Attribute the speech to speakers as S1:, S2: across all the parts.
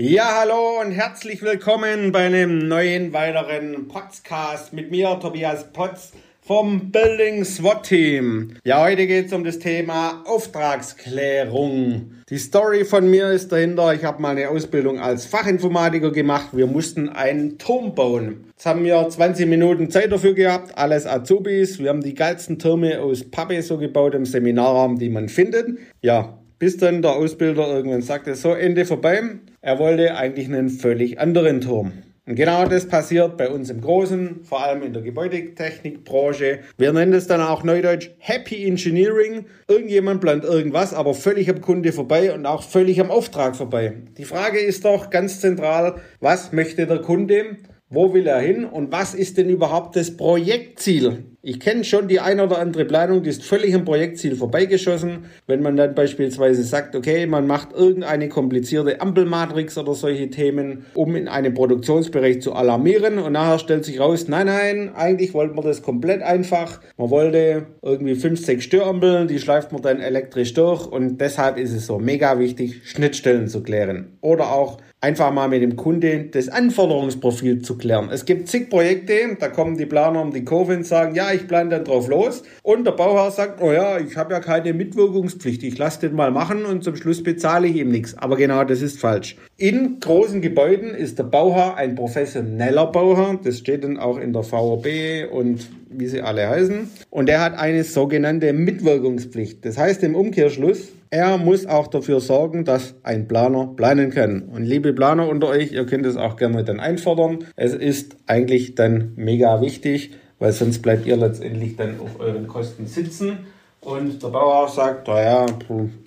S1: Ja, hallo und herzlich willkommen bei einem neuen weiteren Podcast mit mir, Tobias Potz vom Building SWAT Team. Ja, heute geht es um das Thema Auftragsklärung. Die Story von mir ist dahinter, ich habe mal eine Ausbildung als Fachinformatiker gemacht. Wir mussten einen Turm bauen. Jetzt haben wir 20 Minuten Zeit dafür gehabt, alles Azubis. Wir haben die geilsten Türme aus Pappe so gebaut im Seminarraum, die man findet. Ja, bis dann der Ausbilder irgendwann sagte, so Ende vorbei. Er wollte eigentlich einen völlig anderen Turm. Und genau das passiert bei uns im Großen, vor allem in der Gebäudetechnikbranche. Wir nennen es dann auch neudeutsch Happy Engineering. Irgendjemand plant irgendwas, aber völlig am Kunde vorbei und auch völlig am Auftrag vorbei. Die Frage ist doch ganz zentral, was möchte der Kunde? Wo will er hin und was ist denn überhaupt das Projektziel? Ich kenne schon die ein oder andere Planung, die ist völlig am Projektziel vorbeigeschossen. Wenn man dann beispielsweise sagt, okay, man macht irgendeine komplizierte Ampelmatrix oder solche Themen, um in einem Produktionsbereich zu alarmieren und nachher stellt sich raus, nein, nein, eigentlich wollte man das komplett einfach. Man wollte irgendwie fünf, sechs Störampeln, die schleift man dann elektrisch durch und deshalb ist es so mega wichtig, Schnittstellen zu klären. Oder auch einfach mal mit dem Kunde das Anforderungsprofil zu klären. Es gibt zig Projekte, da kommen die Planer um die Kurve und sagen, ja, ich plane dann drauf los. Und der Bauherr sagt, oh ja, ich habe ja keine Mitwirkungspflicht, ich lasse den mal machen und zum Schluss bezahle ich ihm nichts. Aber genau das ist falsch. In großen Gebäuden ist der Bauherr ein professioneller Bauherr, das steht dann auch in der VOB und wie sie alle heißen. Und er hat eine sogenannte Mitwirkungspflicht. Das heißt im Umkehrschluss, er muss auch dafür sorgen, dass ein Planer planen kann. Und liebe Planer unter euch, ihr könnt es auch gerne dann einfordern. Es ist eigentlich dann mega wichtig, weil sonst bleibt ihr letztendlich dann auf euren Kosten sitzen. Und der Bauer sagt, naja,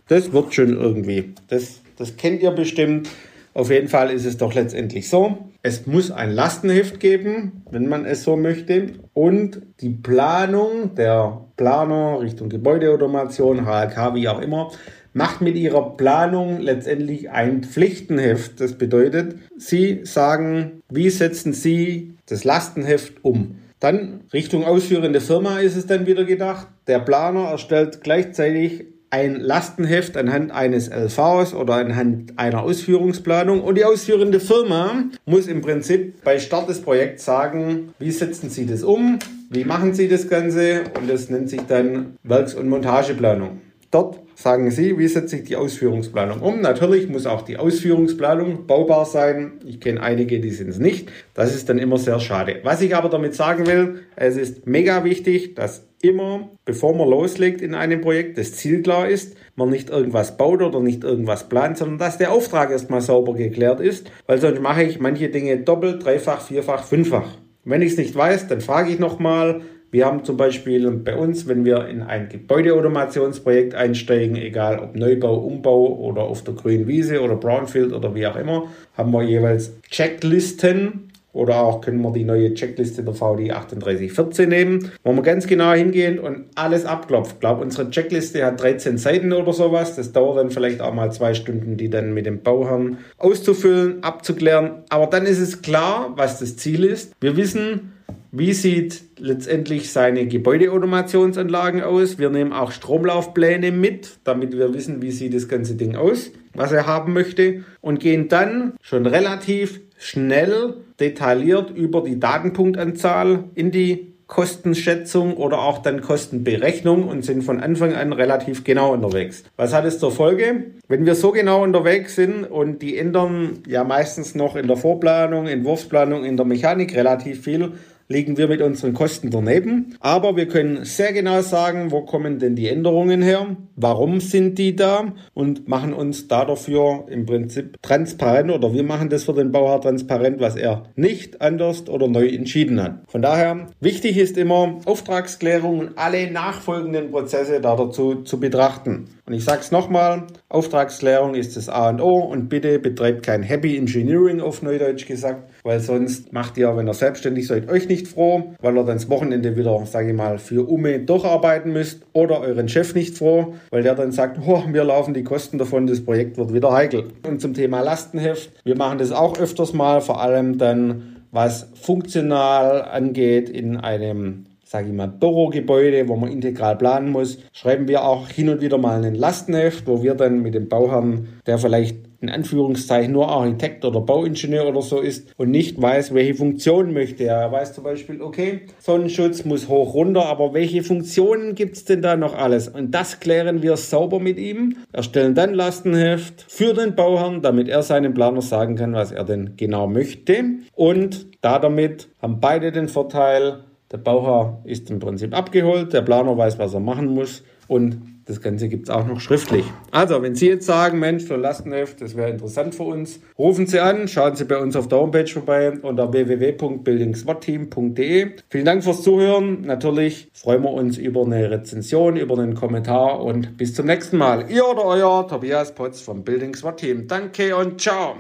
S1: das wird schon irgendwie. Das, das kennt ihr bestimmt. Auf jeden Fall ist es doch letztendlich so. Es muss ein Lastenheft geben, wenn man es so möchte. Und die Planung der Planer Richtung Gebäudeautomation, HLK, wie auch immer, macht mit ihrer Planung letztendlich ein Pflichtenheft. Das bedeutet, sie sagen, wie setzen sie das Lastenheft um. Dann Richtung ausführende Firma ist es dann wieder gedacht. Der Planer erstellt gleichzeitig ein Lastenheft anhand eines LVs oder anhand einer Ausführungsplanung und die ausführende Firma muss im Prinzip bei Start des Projekts sagen, wie setzen Sie das um, wie machen Sie das Ganze und das nennt sich dann Werks- und Montageplanung. Dort sagen Sie, wie setze ich die Ausführungsplanung um? Natürlich muss auch die Ausführungsplanung baubar sein. Ich kenne einige, die sind es nicht. Das ist dann immer sehr schade. Was ich aber damit sagen will, es ist mega wichtig, dass immer, bevor man loslegt in einem Projekt, das Ziel klar ist, man nicht irgendwas baut oder nicht irgendwas plant, sondern dass der Auftrag erstmal sauber geklärt ist, weil sonst mache ich manche Dinge doppelt, dreifach, vierfach, fünffach. Wenn ich es nicht weiß, dann frage ich nochmal, wir haben zum Beispiel bei uns, wenn wir in ein Gebäudeautomationsprojekt einsteigen, egal ob Neubau, Umbau oder auf der grünen Wiese oder Brownfield oder wie auch immer, haben wir jeweils Checklisten oder auch können wir die neue Checkliste der VD 3814 nehmen, wo wir ganz genau hingehen und alles abklopft. Ich glaube, unsere Checkliste hat 13 Seiten oder sowas. Das dauert dann vielleicht auch mal zwei Stunden, die dann mit dem Bauherrn auszufüllen, abzuklären. Aber dann ist es klar, was das Ziel ist. Wir wissen, wie sieht letztendlich seine Gebäudeautomationsanlagen aus? Wir nehmen auch Stromlaufpläne mit, damit wir wissen, wie sieht das ganze Ding aus, was er haben möchte und gehen dann schon relativ schnell detailliert über die Datenpunktanzahl in die Kostenschätzung oder auch dann Kostenberechnung und sind von Anfang an relativ genau unterwegs. Was hat es zur Folge? Wenn wir so genau unterwegs sind und die ändern ja meistens noch in der Vorplanung, Entwurfsplanung, in der Mechanik relativ viel, liegen wir mit unseren Kosten daneben. Aber wir können sehr genau sagen, wo kommen denn die Änderungen her, warum sind die da und machen uns da dafür im Prinzip transparent oder wir machen das für den Bauherr transparent, was er nicht anders oder neu entschieden hat. Von daher, wichtig ist immer Auftragsklärung und alle nachfolgenden Prozesse da dazu zu betrachten. Und ich sage es nochmal, Auftragsklärung ist das A und O und bitte betreibt kein Happy Engineering auf Neudeutsch gesagt, weil sonst macht ihr, wenn ihr selbstständig seid, euch nicht froh, weil ihr dann das Wochenende wieder, sage ich mal, für Ume durcharbeiten müsst oder euren Chef nicht froh, weil der dann sagt, oh, mir laufen die Kosten davon, das Projekt wird wieder heikel. Und zum Thema Lastenheft, wir machen das auch öfters mal, vor allem dann was funktional angeht in einem sage ich mal, Bürogebäude, wo man integral planen muss, schreiben wir auch hin und wieder mal einen Lastenheft, wo wir dann mit dem Bauherrn, der vielleicht in Anführungszeichen nur Architekt oder Bauingenieur oder so ist und nicht weiß, welche Funktion möchte er. Er weiß zum Beispiel, okay, Sonnenschutz muss hoch runter, aber welche Funktionen gibt es denn da noch alles? Und das klären wir sauber mit ihm, erstellen dann Lastenheft für den Bauherrn, damit er seinem Planer sagen kann, was er denn genau möchte. Und da damit haben beide den Vorteil, der Bauherr ist im Prinzip abgeholt, der Planer weiß, was er machen muss und das Ganze gibt es auch noch schriftlich. Also, wenn Sie jetzt sagen, Mensch, so Lastenheft, das wäre interessant für uns, rufen Sie an, schauen Sie bei uns auf der Homepage vorbei unter www.buildingswatteam.de. Vielen Dank fürs Zuhören. Natürlich freuen wir uns über eine Rezension, über einen Kommentar und bis zum nächsten Mal. Ihr oder euer Tobias Potz vom Building SWAT Team. Danke und ciao.